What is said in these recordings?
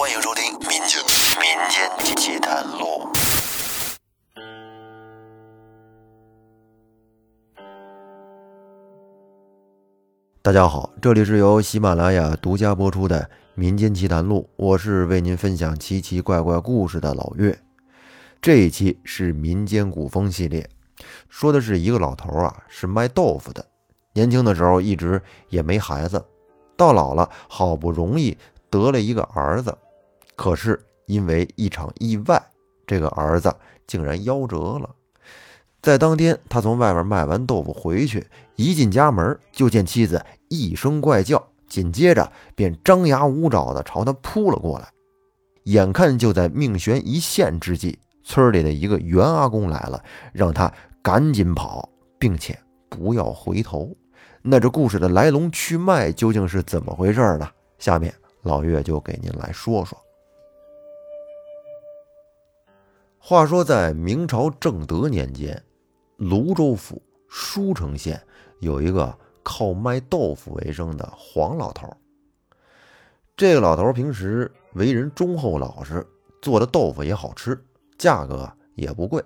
欢迎收听《民间民间奇谈录》。大家好，这里是由喜马拉雅独家播出的《民间奇谈录》，我是为您分享奇奇怪怪故事的老岳。这一期是民间古风系列，说的是一个老头啊，是卖豆腐的。年轻的时候一直也没孩子，到老了好不容易得了一个儿子，可是因为一场意外，这个儿子竟然夭折了。在当天，他从外边卖完豆腐回去，一进家门就见妻子一声怪叫，紧接着便张牙舞爪地朝他扑了过来。眼看就在命悬一线之际，村里的一个袁阿公来了，让他赶紧跑，并且不要回头。那这故事的来龙去脉究竟是怎么回事呢？下面老岳就给您来说说。话说在明朝正德年间。泸州府舒城县有一个靠卖豆腐为生的黄老头。这个老头平时为人忠厚老实，做的豆腐也好吃，价格也不贵。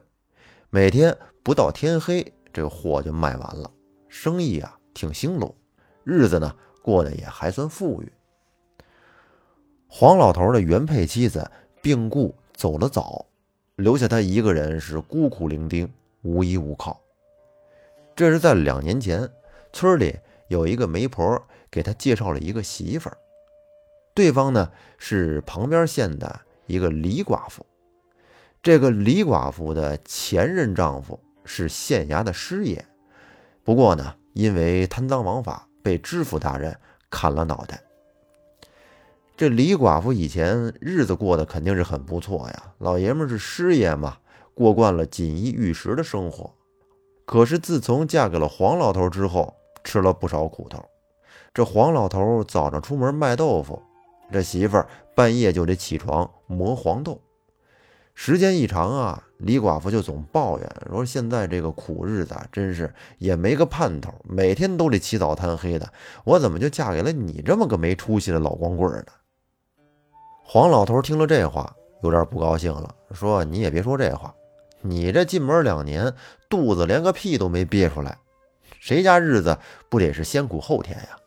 每天不到天黑，这个货就卖完了，生意啊挺兴隆，日子呢过得也还算富裕。黄老头的原配妻子病故走了早，留下他一个人是孤苦伶仃。无依无靠。这是在两年前，村里有一个媒婆给他介绍了一个媳妇儿，对方呢是旁边县的一个李寡妇。这个李寡妇的前任丈夫是县衙的师爷，不过呢，因为贪赃枉法被知府大人砍了脑袋。这李寡妇以前日子过得肯定是很不错呀，老爷们是师爷嘛。过惯了锦衣玉食的生活，可是自从嫁给了黄老头之后，吃了不少苦头。这黄老头早上出门卖豆腐，这媳妇儿半夜就得起床磨黄豆。时间一长啊，李寡妇就总抱怨说：“现在这个苦日子真是也没个盼头，每天都得起早贪黑的。我怎么就嫁给了你这么个没出息的老光棍呢？”黄老头听了这话，有点不高兴了，说：“你也别说这话。”你这进门两年，肚子连个屁都没憋出来，谁家日子不得是先苦后甜呀？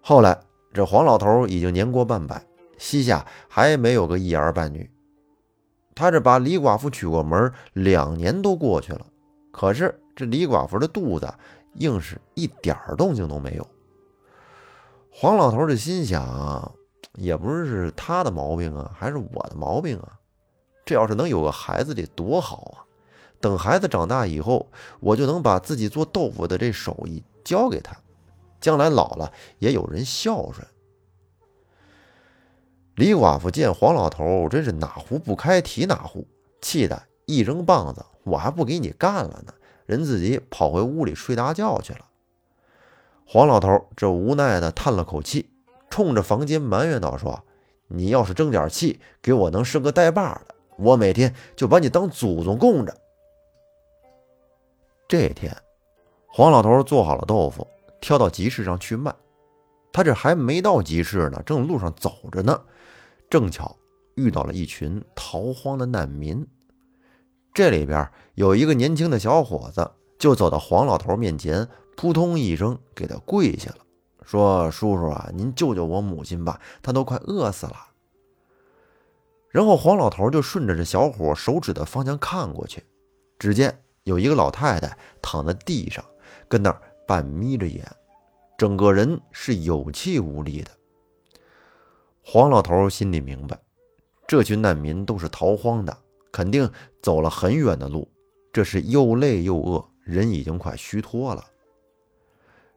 后来这黄老头已经年过半百，膝下还没有个一儿半女。他这把李寡妇娶过门，两年都过去了，可是这李寡妇的肚子硬是一点动静都没有。黄老头这心想，也不是是他的毛病啊，还是我的毛病啊？这要是能有个孩子得多好啊！等孩子长大以后，我就能把自己做豆腐的这手艺教给他，将来老了也有人孝顺。李寡妇见黄老头真是哪壶不开提哪壶，气得一扔棒子：“我还不给你干了呢！”人自己跑回屋里睡大觉去了。黄老头这无奈的叹了口气，冲着房间埋怨道：“说你要是争点气，给我能生个带把的。”我每天就把你当祖宗供着。这天，黄老头做好了豆腐，挑到集市上去卖。他这还没到集市呢，正路上走着呢，正巧遇到了一群逃荒的难民。这里边有一个年轻的小伙子，就走到黄老头面前，扑通一声给他跪下了，说：“叔叔啊，您救救我母亲吧，她都快饿死了。”然后黄老头就顺着这小伙手指的方向看过去，只见有一个老太太躺在地上，跟那儿半眯着眼，整个人是有气无力的。黄老头心里明白，这群难民都是逃荒的，肯定走了很远的路，这是又累又饿，人已经快虚脱了。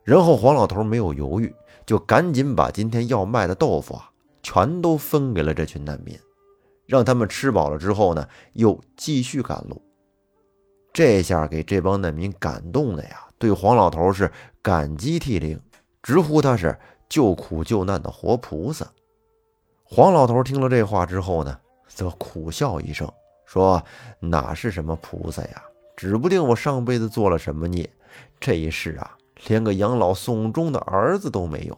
然后黄老头没有犹豫，就赶紧把今天要卖的豆腐啊，全都分给了这群难民。让他们吃饱了之后呢，又继续赶路。这下给这帮难民感动的呀，对黄老头是感激涕零，直呼他是救苦救难的活菩萨。黄老头听了这话之后呢，则苦笑一声，说：“哪是什么菩萨呀？指不定我上辈子做了什么孽，这一世啊，连个养老送终的儿子都没有。”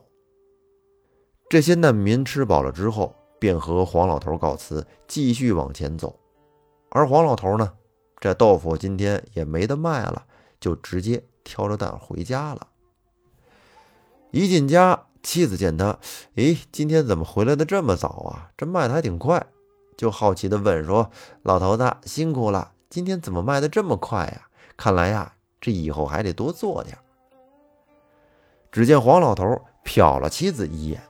这些难民吃饱了之后，便和黄老头告辞，继续往前走。而黄老头呢，这豆腐今天也没得卖了，就直接挑着担回家了。一进家，妻子见他，诶，今天怎么回来的这么早啊？这卖的还挺快，就好奇的问说：“老头子辛苦了，今天怎么卖的这么快呀？看来呀，这以后还得多做点。”只见黄老头瞟了妻子一眼，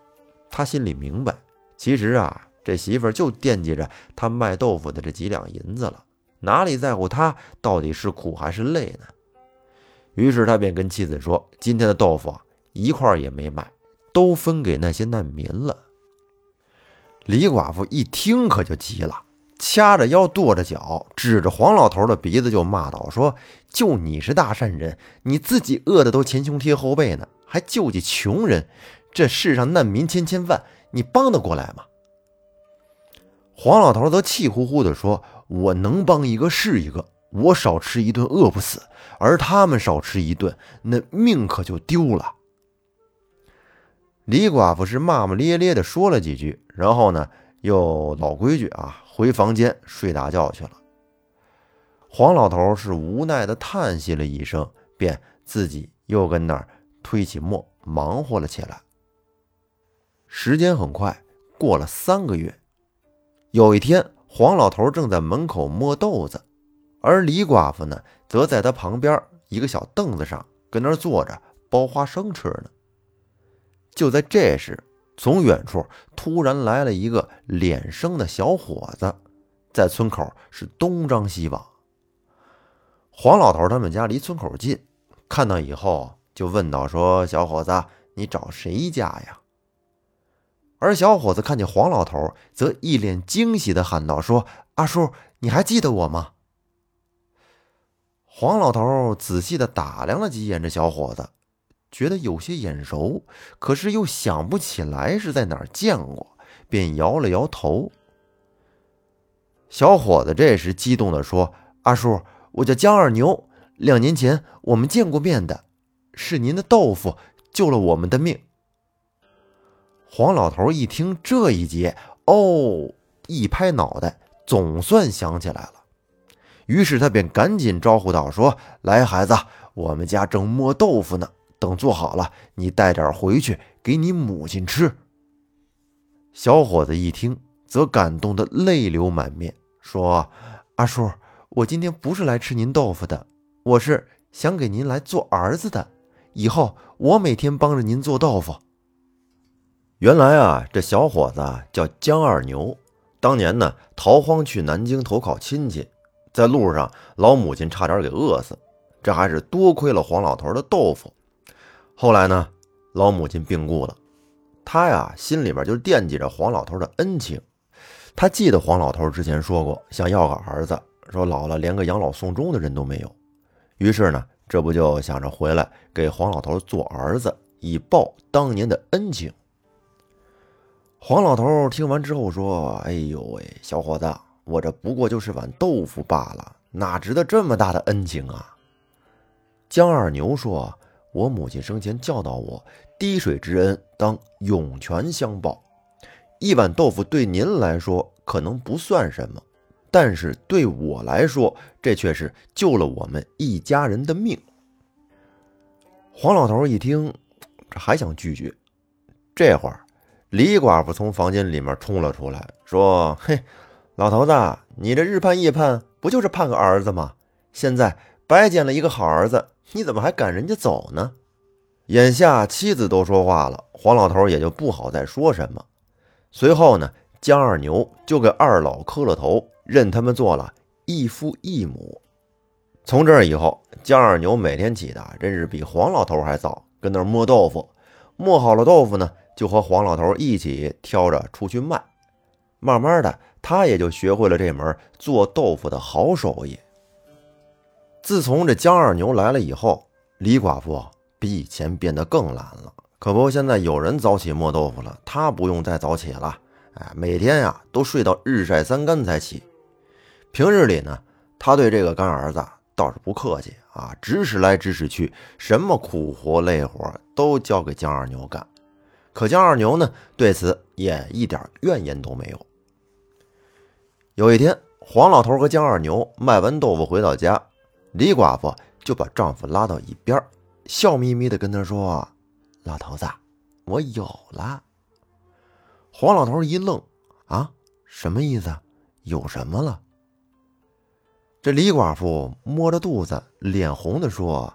他心里明白，其实啊，这媳妇儿就惦记着他卖豆腐的这几两银子了，哪里在乎他到底是苦还是累呢？于是他便跟妻子说：“今天的豆腐。”一块也没卖，都分给那些难民了。李寡妇一听可就急了，掐着腰跺着脚，指着黄老头的鼻子就骂道：“说就你是大善人，你自己饿的都前胸贴后背呢，还救济穷人？这世上难民千千万，你帮得过来吗？”黄老头则气呼呼地说：“我能帮一个是一个，我少吃一顿饿不死，而他们少吃一顿，那命可就丢了。”李寡妇是骂骂咧咧的说了几句，然后呢，又老规矩啊，回房间睡大觉去了。黄老头是无奈的叹息了一声，便自己又跟那儿推起磨忙活了起来。时间很快过了三个月，有一天，黄老头正在门口磨豆子，而李寡妇呢，则在他旁边一个小凳子上跟那儿坐着剥花生吃呢。就在这时，从远处突然来了一个脸生的小伙子，在村口是东张西望。黄老头他们家离村口近，看到以后就问道：“说小伙子，你找谁家呀？”而小伙子看见黄老头，则一脸惊喜的喊道：“说阿叔，你还记得我吗？”黄老头仔细的打量了几眼这小伙子。觉得有些眼熟，可是又想不起来是在哪儿见过，便摇了摇头。小伙子这时激动的说：“阿叔，我叫江二牛，两年前我们见过面的，是您的豆腐救了我们的命。”黄老头一听这一节，哦，一拍脑袋，总算想起来了。于是他便赶紧招呼道：“说来，孩子，我们家正磨豆腐呢。”等做好了，你带点回去给你母亲吃。小伙子一听，则感动得泪流满面，说：“阿叔，我今天不是来吃您豆腐的，我是想给您来做儿子的。以后我每天帮着您做豆腐。”原来啊，这小伙子叫江二牛，当年呢逃荒去南京投靠亲戚，在路上老母亲差点给饿死，这还是多亏了黄老头的豆腐。后来呢，老母亲病故了，他呀心里边就惦记着黄老头的恩情。他记得黄老头之前说过想要个儿子，说老了连个养老送终的人都没有。于是呢，这不就想着回来给黄老头做儿子，以报当年的恩情。黄老头听完之后说：“哎呦喂，小伙子，我这不过就是碗豆腐罢了，哪值得这么大的恩情啊？”江二牛说。我母亲生前教导我：滴水之恩当涌泉相报。一碗豆腐对您来说可能不算什么，但是对我来说，这却是救了我们一家人的命。黄老头一听，这还想拒绝。这会儿，李寡妇从房间里面冲了出来，说：“嘿，老头子，你这日盼夜盼，不就是盼个儿子吗？现在白捡了一个好儿子。”你怎么还赶人家走呢？眼下妻子都说话了，黄老头也就不好再说什么。随后呢，江二牛就给二老磕了头，认他们做了一父一母。从这以后，江二牛每天起的真是比黄老头还早，跟那儿磨豆腐。磨好了豆腐呢，就和黄老头一起挑着出去卖。慢慢的，他也就学会了这门做豆腐的好手艺。自从这江二牛来了以后，李寡妇比以前变得更懒了。可不，现在有人早起磨豆腐了，她不用再早起了。哎，每天呀都睡到日晒三竿才起。平日里呢，她对这个干儿子倒是不客气啊，指使来指使去，什么苦活累活都交给江二牛干。可江二牛呢，对此也一点怨言都没有。有一天，黄老头和江二牛卖完豆腐回到家，李寡妇就把丈夫拉到一边，笑眯眯的跟他说：“老头子，我有了。”黄老头一愣：“啊，什么意思？有什么了？”这李寡妇摸着肚子，脸红的说：“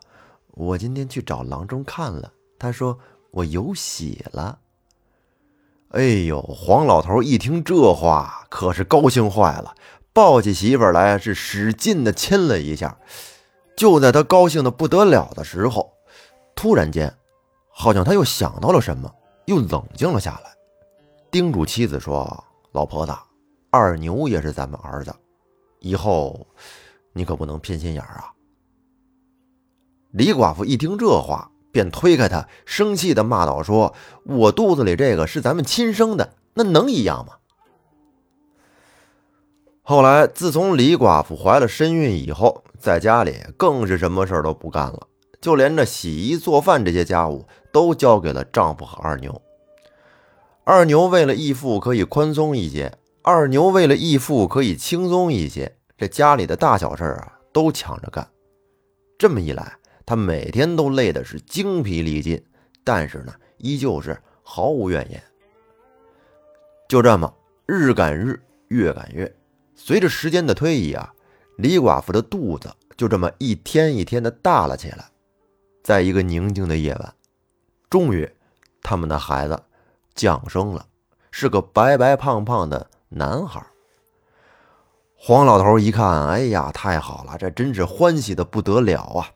我今天去找郎中看了，他说我有喜了。”哎呦，黄老头一听这话，可是高兴坏了，抱起媳妇来是使劲的亲了一下。就在他高兴的不得了的时候，突然间，好像他又想到了什么，又冷静了下来，叮嘱妻子说：“老婆子，二牛也是咱们儿子。”以后，你可不能偏心眼儿啊！李寡妇一听这话，便推开他，生气的骂道：“说我肚子里这个是咱们亲生的，那能一样吗？”后来，自从李寡妇怀了身孕以后，在家里更是什么事儿都不干了，就连这洗衣做饭这些家务都交给了丈夫和二牛。二牛为了义父可以宽松一些。二牛为了义父可以轻松一些，这家里的大小事啊都抢着干。这么一来，他每天都累的是精疲力尽，但是呢，依旧是毫无怨言。就这么日赶日，月赶月，随着时间的推移啊，李寡妇的肚子就这么一天一天的大了起来。在一个宁静的夜晚，终于，他们的孩子降生了，是个白白胖胖的。男孩，黄老头一看，哎呀，太好了，这真是欢喜的不得了啊！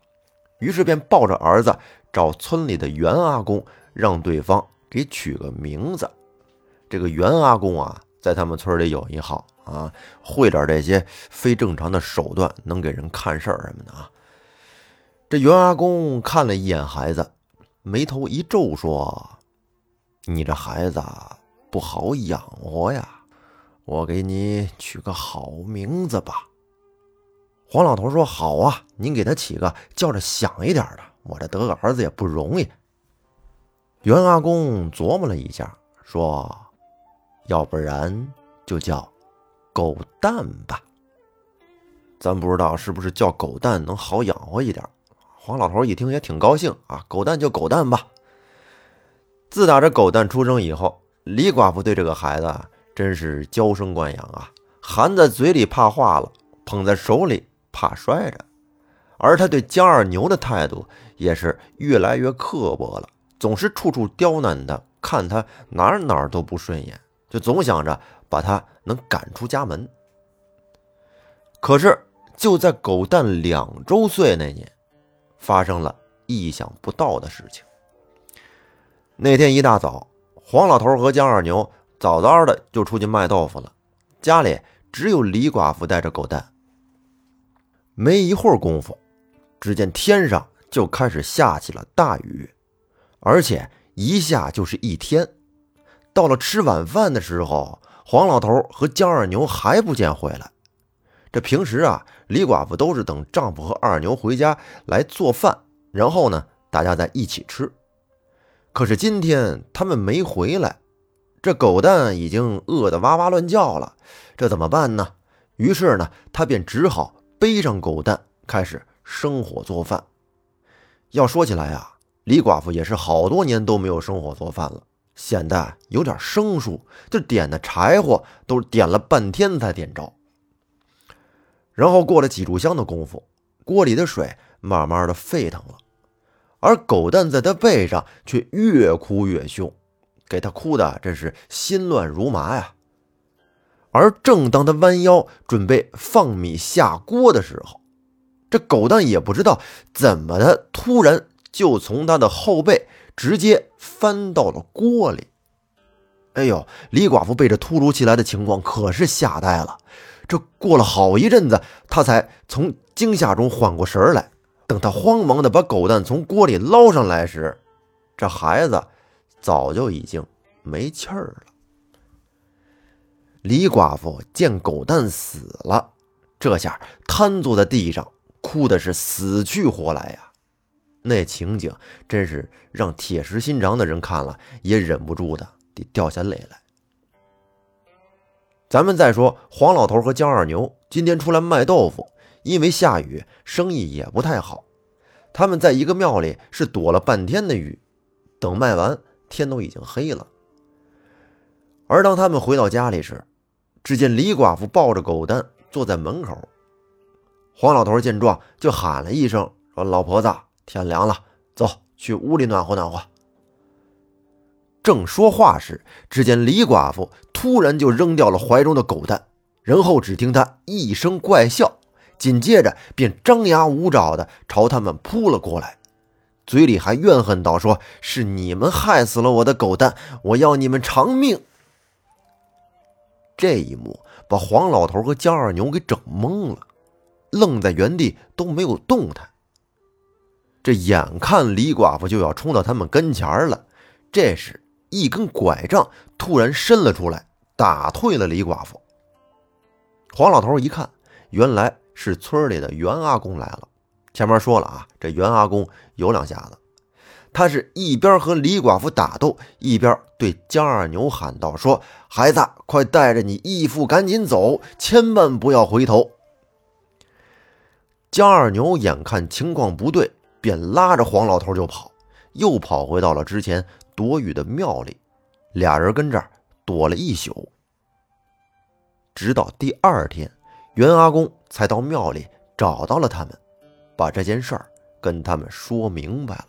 于是便抱着儿子找村里的袁阿公，让对方给取个名字。这个袁阿公啊，在他们村里有一号啊，会点这些非正常的手段，能给人看事儿什么的啊。这袁阿公看了一眼孩子，眉头一皱，说：“你这孩子不好养活呀。”我给你取个好名字吧。黄老头说：“好啊，您给他起个叫着响一点的。我这得个儿子也不容易。”袁阿公琢磨了一下，说：“要不然就叫狗蛋吧。咱不知道是不是叫狗蛋能好养活一点。”黄老头一听也挺高兴啊，狗蛋就狗蛋吧。自打这狗蛋出生以后，李寡妇对这个孩子。真是娇生惯养啊，含在嘴里怕化了，捧在手里怕摔着。而他对江二牛的态度也是越来越刻薄了，总是处处刁难他，看他哪哪儿都不顺眼，就总想着把他能赶出家门。可是就在狗蛋两周岁那年，发生了意想不到的事情。那天一大早，黄老头和江二牛。早早的就出去卖豆腐了，家里只有李寡妇带着狗蛋。没一会儿功夫，只见天上就开始下起了大雨，而且一下就是一天。到了吃晚饭的时候，黄老头和江二牛还不见回来。这平时啊，李寡妇都是等丈夫和二牛回家来做饭，然后呢，大家在一起吃。可是今天他们没回来。这狗蛋已经饿得哇哇乱叫了，这怎么办呢？于是呢，他便只好背上狗蛋，开始生火做饭。要说起来啊，李寡妇也是好多年都没有生火做饭了，显得有点生疏，就点的柴火都点了半天才点着。然后过了几炷香的功夫，锅里的水慢慢的沸腾了，而狗蛋在他背上却越哭越凶。给他哭的真是心乱如麻呀！而正当他弯腰准备放米下锅的时候，这狗蛋也不知道怎么的，突然就从他的后背直接翻到了锅里。哎呦，李寡妇被这突如其来的情况可是吓呆了。这过了好一阵子，他才从惊吓中缓过神来。等他慌忙的把狗蛋从锅里捞上来时，这孩子。早就已经没气儿了。李寡妇见狗蛋死了，这下瘫坐在地上，哭的是死去活来呀。那情景真是让铁石心肠的人看了也忍不住的得掉下泪来。咱们再说黄老头和江二牛今天出来卖豆腐，因为下雨，生意也不太好。他们在一个庙里是躲了半天的雨，等卖完，天都已经黑了。而当他们回到家里时，只见李寡妇抱着狗蛋坐在门口。黄老头见状，就喊了一声：“说老婆子。”天凉了，走去屋里暖和暖和。正说话时，只见李寡妇突然就扔掉了怀中的狗蛋，然后只听她一声怪笑，紧接着便张牙舞爪的朝他们扑了过来，嘴里还怨恨道：“说是你们害死了我的狗蛋，我要你们偿命。”这一幕把黄老头和江二牛给整懵了，愣在原地都没有动弹。这眼看李寡妇就要冲到他们跟前了，这时一根拐杖突然伸了出来，打退了李寡妇。黄老头一看，原来是村里的袁阿公来了。前面说了啊，这袁阿公有两下子，他是一边和李寡妇打斗，一边对江二牛喊道：“说孩子，快带着你义父赶紧走，千万不要回头。”江二牛眼看情况不对。便拉着黄老头就跑，又跑回到了之前躲雨的庙里，俩人跟这儿躲了一宿，直到第二天，袁阿公才到庙里找到了他们，把这件事儿跟他们说明白了。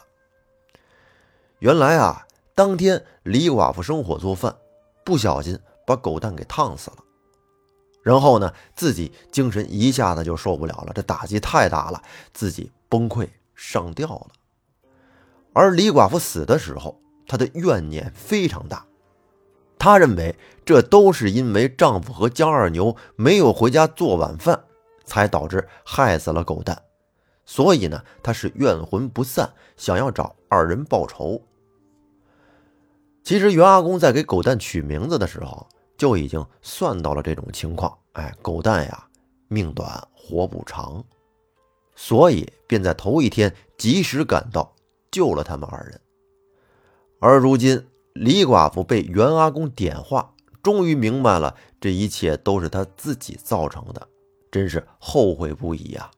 原来啊，当天李寡妇生火做饭，不小心把狗蛋给烫死了，然后呢，自己精神一下子就受不了了，这打击太大了，自己崩溃。上吊了，而李寡妇死的时候，她的怨念非常大。她认为这都是因为丈夫和江二牛没有回家做晚饭，才导致害死了狗蛋。所以呢，他是怨魂不散，想要找二人报仇。其实袁阿公在给狗蛋取名字的时候，就已经算到了这种情况。哎，狗蛋呀，命短，活不长。所以便在头一天及时赶到，救了他们二人。而如今李寡妇被袁阿公点化，终于明白了这一切都是他自己造成的，真是后悔不已呀。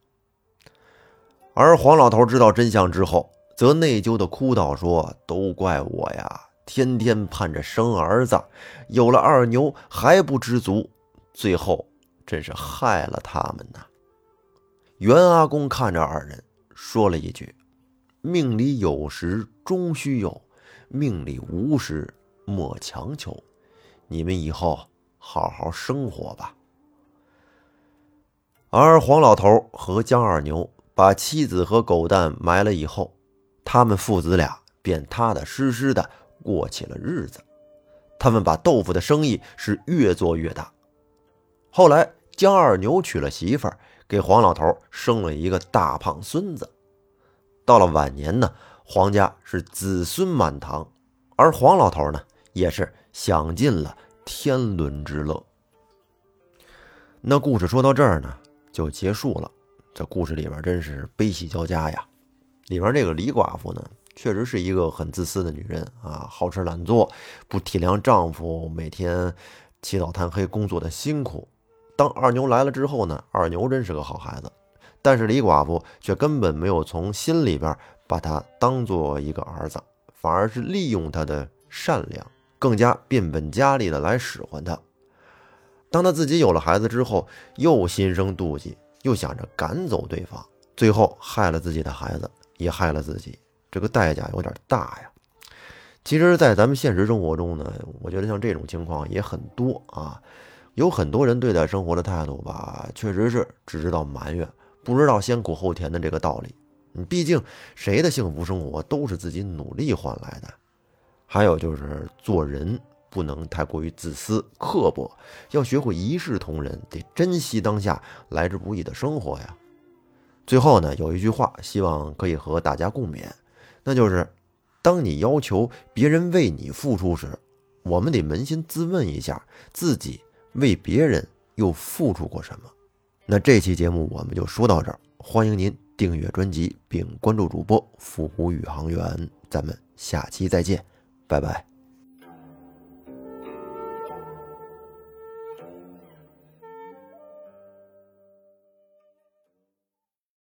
而黄老头知道真相之后，则内疚的哭道：“说都怪我呀，天天盼着生儿子，有了二牛还不知足，最后真是害了他们呐。”袁阿公看着二人，说了一句：“命里有时终须有，命里无时莫强求。你们以后好好生活吧。”而黄老头和江二牛把妻子和狗蛋埋了以后，他们父子俩便踏踏实实的过起了日子。他们把豆腐的生意是越做越大。后来，江二牛娶了媳妇儿。给黄老头生了一个大胖孙子，到了晚年呢，黄家是子孙满堂，而黄老头呢，也是享尽了天伦之乐。那故事说到这儿呢，就结束了。这故事里边真是悲喜交加呀。里面这个李寡妇呢，确实是一个很自私的女人啊，好吃懒做，不体谅丈夫每天起早贪黑工作的辛苦。当二牛来了之后呢，二牛真是个好孩子，但是李寡妇却根本没有从心里边把他当做一个儿子，反而是利用他的善良，更加变本加厉的来使唤他。当他自己有了孩子之后，又心生妒忌，又想着赶走对方，最后害了自己的孩子，也害了自己，这个代价有点大呀。其实，在咱们现实生活中呢，我觉得像这种情况也很多啊。有很多人对待生活的态度吧，确实是只知道埋怨，不知道先苦后甜的这个道理。你毕竟谁的幸福生活都是自己努力换来的。还有就是做人不能太过于自私刻薄，要学会一视同仁，得珍惜当下来之不易的生活呀。最后呢，有一句话，希望可以和大家共勉，那就是：当你要求别人为你付出时，我们得扪心自问一下自己。为别人又付出过什么？那这期节目我们就说到这儿，欢迎您订阅专辑并关注主播“复古宇航员”。咱们下期再见，拜拜。